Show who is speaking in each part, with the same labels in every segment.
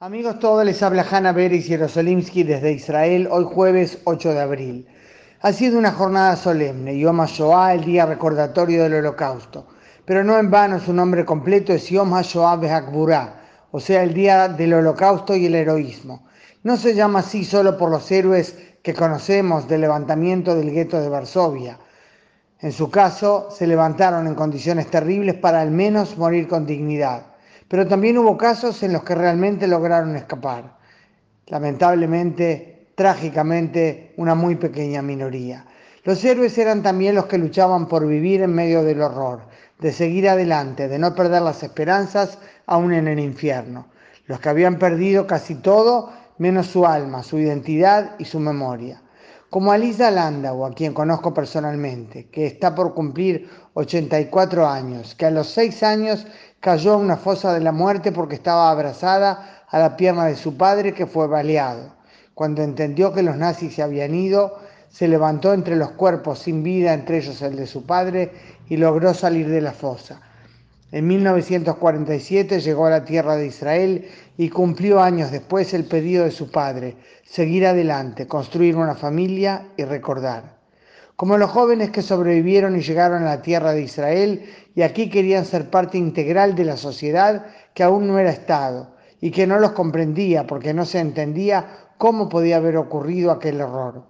Speaker 1: Amigos todos, les habla Hanna Beris Jerosolimsky desde Israel, hoy jueves 8 de abril. Ha sido una jornada solemne, Yom HaShoah, el día recordatorio del holocausto. Pero no en vano su nombre completo es Yom HaShoah Behakburah, o sea, el día del holocausto y el heroísmo. No se llama así solo por los héroes que conocemos del levantamiento del gueto de Varsovia. En su caso, se levantaron en condiciones terribles para al menos morir con dignidad pero también hubo casos en los que realmente lograron escapar. Lamentablemente, trágicamente, una muy pequeña minoría. Los héroes eran también los que luchaban por vivir en medio del horror, de seguir adelante, de no perder las esperanzas aún en el infierno. Los que habían perdido casi todo, menos su alma, su identidad y su memoria. Como Alisa Landau, a quien conozco personalmente, que está por cumplir 84 años, que a los 6 años cayó a una fosa de la muerte porque estaba abrazada a la pierna de su padre que fue baleado. Cuando entendió que los nazis se habían ido, se levantó entre los cuerpos sin vida, entre ellos el de su padre, y logró salir de la fosa. En 1947 llegó a la tierra de Israel y cumplió años después el pedido de su padre, seguir adelante, construir una familia y recordar como los jóvenes que sobrevivieron y llegaron a la tierra de Israel y aquí querían ser parte integral de la sociedad que aún no era Estado y que no los comprendía porque no se entendía cómo podía haber ocurrido aquel error.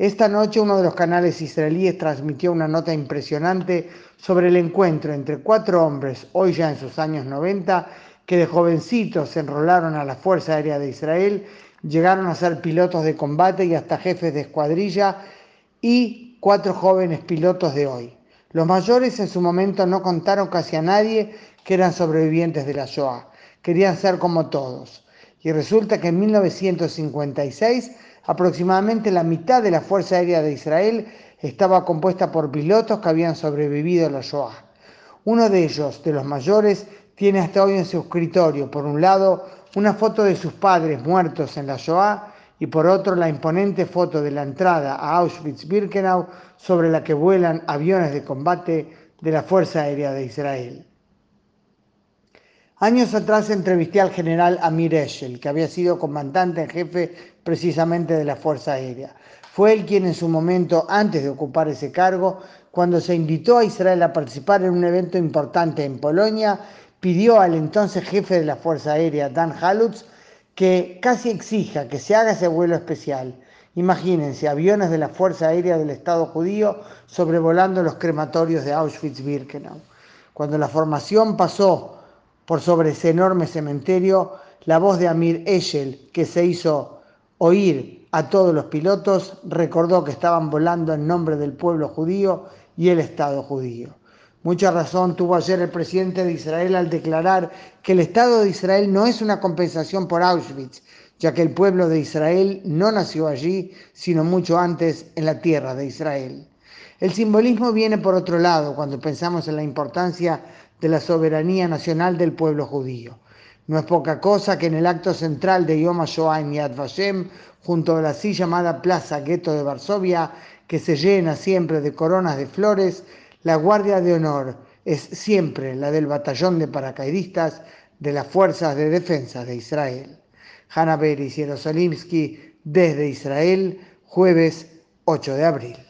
Speaker 1: Esta noche uno de los canales israelíes transmitió una nota impresionante sobre el encuentro entre cuatro hombres, hoy ya en sus años 90, que de jovencitos se enrolaron a la Fuerza Aérea de Israel, llegaron a ser pilotos de combate y hasta jefes de escuadrilla y cuatro jóvenes pilotos de hoy. Los mayores en su momento no contaron casi a nadie que eran sobrevivientes de la Shoah. Querían ser como todos. Y resulta que en 1956 aproximadamente la mitad de la Fuerza Aérea de Israel estaba compuesta por pilotos que habían sobrevivido a la Shoah. Uno de ellos, de los mayores, tiene hasta hoy en su escritorio, por un lado, una foto de sus padres muertos en la Shoah y por otro la imponente foto de la entrada a Auschwitz-Birkenau sobre la que vuelan aviones de combate de la Fuerza Aérea de Israel. Años atrás entrevisté al general Amir Eshel, que había sido comandante en jefe precisamente de la Fuerza Aérea. Fue él quien en su momento, antes de ocupar ese cargo, cuando se invitó a Israel a participar en un evento importante en Polonia, pidió al entonces jefe de la Fuerza Aérea, Dan Halutz, que casi exija que se haga ese vuelo especial. Imagínense, aviones de la Fuerza Aérea del Estado judío sobrevolando los crematorios de Auschwitz-Birkenau. Cuando la formación pasó por sobre ese enorme cementerio, la voz de Amir Eshel, que se hizo oír a todos los pilotos, recordó que estaban volando en nombre del pueblo judío y el Estado judío. Mucha razón tuvo ayer el presidente de Israel al declarar que el Estado de Israel no es una compensación por Auschwitz, ya que el pueblo de Israel no nació allí, sino mucho antes en la tierra de Israel. El simbolismo viene por otro lado cuando pensamos en la importancia de la soberanía nacional del pueblo judío. No es poca cosa que en el acto central de Yom HaShoah en Yad Vashem, junto a la así llamada Plaza Gueto de Varsovia, que se llena siempre de coronas de flores, la Guardia de Honor es siempre la del batallón de paracaidistas de las Fuerzas de Defensa de Israel. Hanna Beris Jerosolimsky desde Israel, jueves 8 de abril.